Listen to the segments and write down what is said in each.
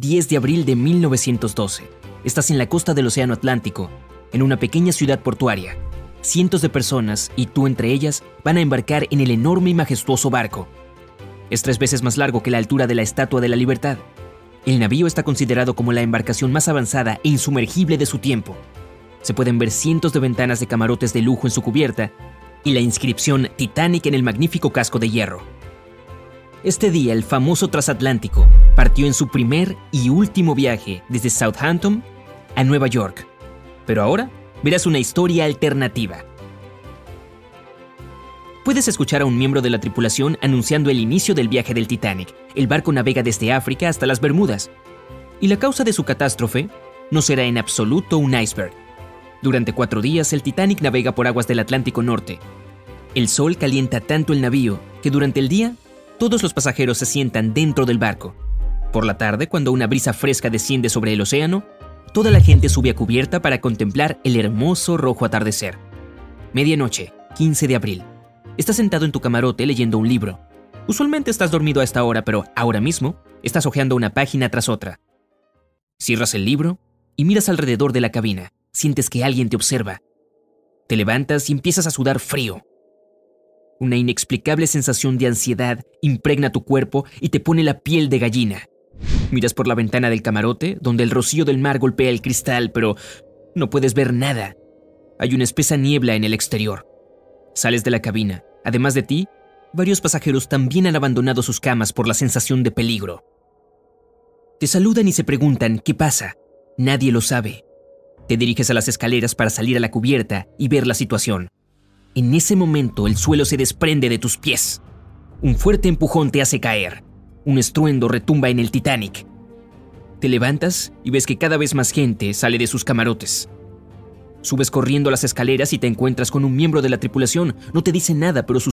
10 de abril de 1912. Estás en la costa del Océano Atlántico, en una pequeña ciudad portuaria. Cientos de personas, y tú entre ellas, van a embarcar en el enorme y majestuoso barco. Es tres veces más largo que la altura de la Estatua de la Libertad. El navío está considerado como la embarcación más avanzada e insumergible de su tiempo. Se pueden ver cientos de ventanas de camarotes de lujo en su cubierta y la inscripción Titanic en el magnífico casco de hierro. Este día el famoso transatlántico partió en su primer y último viaje desde Southampton a Nueva York. Pero ahora verás una historia alternativa. Puedes escuchar a un miembro de la tripulación anunciando el inicio del viaje del Titanic. El barco navega desde África hasta las Bermudas. Y la causa de su catástrofe no será en absoluto un iceberg. Durante cuatro días el Titanic navega por aguas del Atlántico Norte. El sol calienta tanto el navío que durante el día todos los pasajeros se sientan dentro del barco. Por la tarde, cuando una brisa fresca desciende sobre el océano, toda la gente sube a cubierta para contemplar el hermoso rojo atardecer. Medianoche, 15 de abril. Estás sentado en tu camarote leyendo un libro. Usualmente estás dormido a esta hora, pero ahora mismo estás hojeando una página tras otra. Cierras el libro y miras alrededor de la cabina. Sientes que alguien te observa. Te levantas y empiezas a sudar frío. Una inexplicable sensación de ansiedad impregna tu cuerpo y te pone la piel de gallina. Miras por la ventana del camarote, donde el rocío del mar golpea el cristal, pero no puedes ver nada. Hay una espesa niebla en el exterior. Sales de la cabina. Además de ti, varios pasajeros también han abandonado sus camas por la sensación de peligro. Te saludan y se preguntan qué pasa. Nadie lo sabe. Te diriges a las escaleras para salir a la cubierta y ver la situación. En ese momento el suelo se desprende de tus pies. Un fuerte empujón te hace caer. Un estruendo retumba en el Titanic. Te levantas y ves que cada vez más gente sale de sus camarotes. Subes corriendo las escaleras y te encuentras con un miembro de la tripulación. No te dice nada, pero sus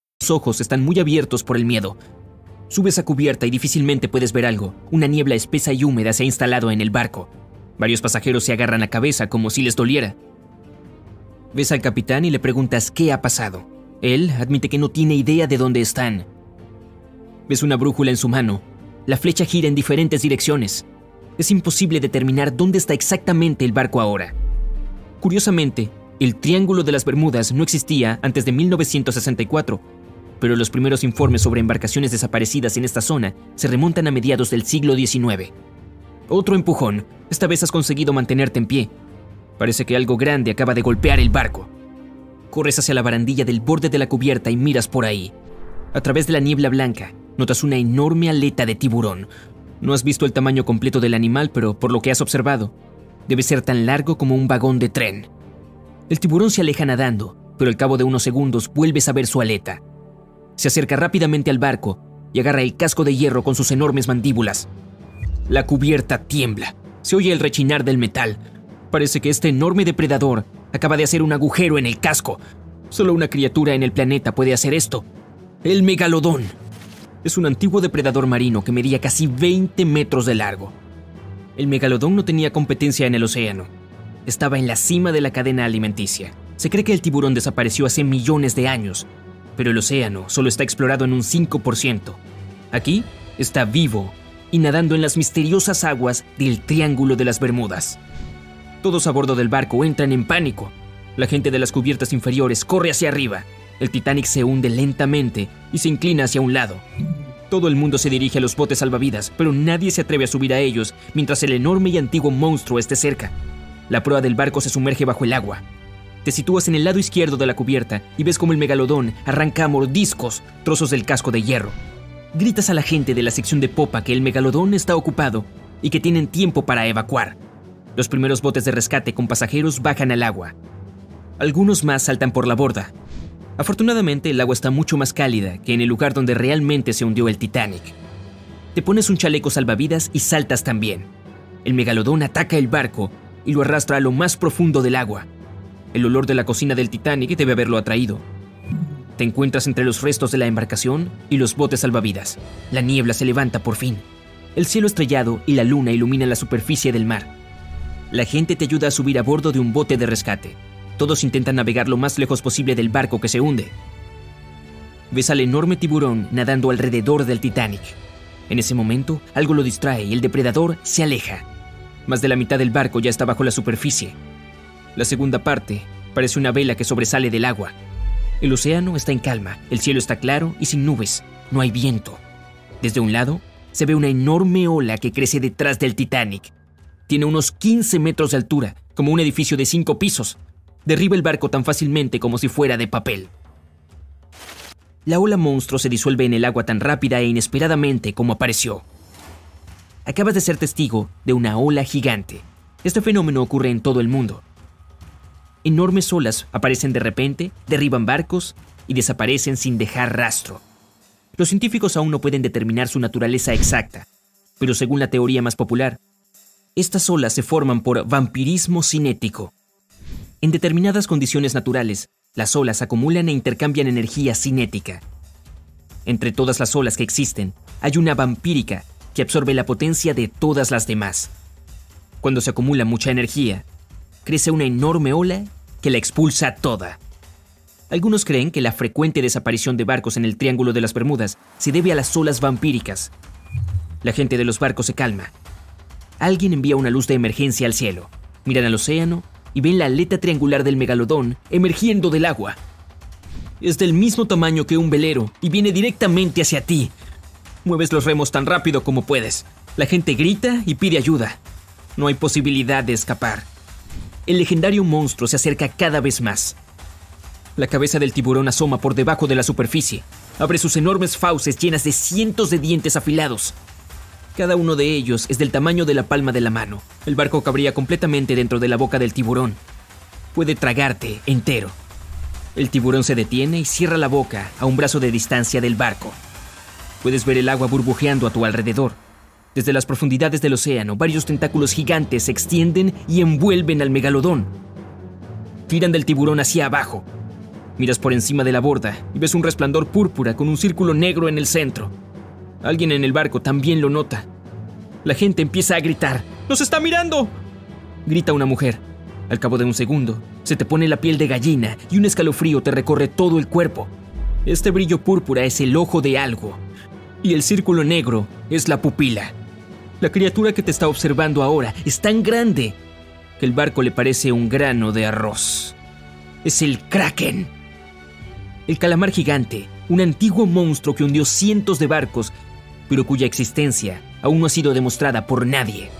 Ojos están muy abiertos por el miedo. Subes a cubierta y difícilmente puedes ver algo. Una niebla espesa y húmeda se ha instalado en el barco. Varios pasajeros se agarran la cabeza como si les doliera. Ves al capitán y le preguntas qué ha pasado. Él admite que no tiene idea de dónde están. Ves una brújula en su mano. La flecha gira en diferentes direcciones. Es imposible determinar dónde está exactamente el barco ahora. Curiosamente, el Triángulo de las Bermudas no existía antes de 1964 pero los primeros informes sobre embarcaciones desaparecidas en esta zona se remontan a mediados del siglo XIX. Otro empujón. Esta vez has conseguido mantenerte en pie. Parece que algo grande acaba de golpear el barco. Corres hacia la barandilla del borde de la cubierta y miras por ahí. A través de la niebla blanca, notas una enorme aleta de tiburón. No has visto el tamaño completo del animal, pero por lo que has observado, debe ser tan largo como un vagón de tren. El tiburón se aleja nadando, pero al cabo de unos segundos vuelves a ver su aleta. Se acerca rápidamente al barco y agarra el casco de hierro con sus enormes mandíbulas. La cubierta tiembla. Se oye el rechinar del metal. Parece que este enorme depredador acaba de hacer un agujero en el casco. Solo una criatura en el planeta puede hacer esto. El megalodón. Es un antiguo depredador marino que medía casi 20 metros de largo. El megalodón no tenía competencia en el océano. Estaba en la cima de la cadena alimenticia. Se cree que el tiburón desapareció hace millones de años pero el océano solo está explorado en un 5%. Aquí está vivo y nadando en las misteriosas aguas del Triángulo de las Bermudas. Todos a bordo del barco entran en pánico. La gente de las cubiertas inferiores corre hacia arriba. El Titanic se hunde lentamente y se inclina hacia un lado. Todo el mundo se dirige a los botes salvavidas, pero nadie se atreve a subir a ellos mientras el enorme y antiguo monstruo esté cerca. La proa del barco se sumerge bajo el agua. Te sitúas en el lado izquierdo de la cubierta y ves como el megalodón arranca a mordiscos trozos del casco de hierro. Gritas a la gente de la sección de popa que el megalodón está ocupado y que tienen tiempo para evacuar. Los primeros botes de rescate con pasajeros bajan al agua. Algunos más saltan por la borda. Afortunadamente el agua está mucho más cálida que en el lugar donde realmente se hundió el Titanic. Te pones un chaleco salvavidas y saltas también. El megalodón ataca el barco y lo arrastra a lo más profundo del agua. El olor de la cocina del Titanic debe haberlo atraído. Te encuentras entre los restos de la embarcación y los botes salvavidas. La niebla se levanta por fin. El cielo estrellado y la luna iluminan la superficie del mar. La gente te ayuda a subir a bordo de un bote de rescate. Todos intentan navegar lo más lejos posible del barco que se hunde. Ves al enorme tiburón nadando alrededor del Titanic. En ese momento, algo lo distrae y el depredador se aleja. Más de la mitad del barco ya está bajo la superficie. La segunda parte parece una vela que sobresale del agua. El océano está en calma, el cielo está claro y sin nubes, no hay viento. Desde un lado, se ve una enorme ola que crece detrás del Titanic. Tiene unos 15 metros de altura, como un edificio de cinco pisos. Derriba el barco tan fácilmente como si fuera de papel. La ola monstruo se disuelve en el agua tan rápida e inesperadamente como apareció. Acabas de ser testigo de una ola gigante. Este fenómeno ocurre en todo el mundo. Enormes olas aparecen de repente, derriban barcos y desaparecen sin dejar rastro. Los científicos aún no pueden determinar su naturaleza exacta, pero según la teoría más popular, estas olas se forman por vampirismo cinético. En determinadas condiciones naturales, las olas acumulan e intercambian energía cinética. Entre todas las olas que existen, hay una vampírica que absorbe la potencia de todas las demás. Cuando se acumula mucha energía, crece una enorme ola que la expulsa toda. Algunos creen que la frecuente desaparición de barcos en el Triángulo de las Bermudas se debe a las olas vampíricas. La gente de los barcos se calma. Alguien envía una luz de emergencia al cielo. Miran al océano y ven la aleta triangular del megalodón emergiendo del agua. Es del mismo tamaño que un velero y viene directamente hacia ti. Mueves los remos tan rápido como puedes. La gente grita y pide ayuda. No hay posibilidad de escapar. El legendario monstruo se acerca cada vez más. La cabeza del tiburón asoma por debajo de la superficie. Abre sus enormes fauces llenas de cientos de dientes afilados. Cada uno de ellos es del tamaño de la palma de la mano. El barco cabría completamente dentro de la boca del tiburón. Puede tragarte entero. El tiburón se detiene y cierra la boca a un brazo de distancia del barco. Puedes ver el agua burbujeando a tu alrededor. Desde las profundidades del océano, varios tentáculos gigantes se extienden y envuelven al megalodón. Tiran del tiburón hacia abajo, Miras por encima de la borda y ves un resplandor púrpura con un círculo negro en el centro. Alguien en el barco también lo nota. La gente empieza a gritar. ¡Nos está mirando! Grita una mujer. Al cabo de un segundo, se te pone la piel de gallina y un escalofrío te recorre todo el cuerpo. Este brillo púrpura es el ojo de algo. Y el círculo negro es la pupila. La criatura que te está observando ahora es tan grande que el barco le parece un grano de arroz. Es el kraken. El calamar gigante, un antiguo monstruo que hundió cientos de barcos, pero cuya existencia aún no ha sido demostrada por nadie.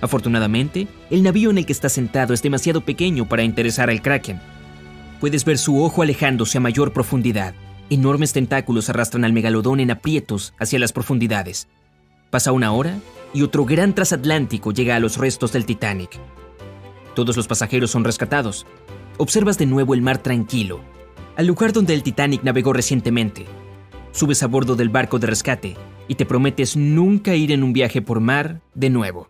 Afortunadamente, el navío en el que está sentado es demasiado pequeño para interesar al kraken. Puedes ver su ojo alejándose a mayor profundidad. Enormes tentáculos arrastran al megalodón en aprietos hacia las profundidades. Pasa una hora y otro gran transatlántico llega a los restos del Titanic. Todos los pasajeros son rescatados. Observas de nuevo el mar tranquilo, al lugar donde el Titanic navegó recientemente. Subes a bordo del barco de rescate y te prometes nunca ir en un viaje por mar de nuevo.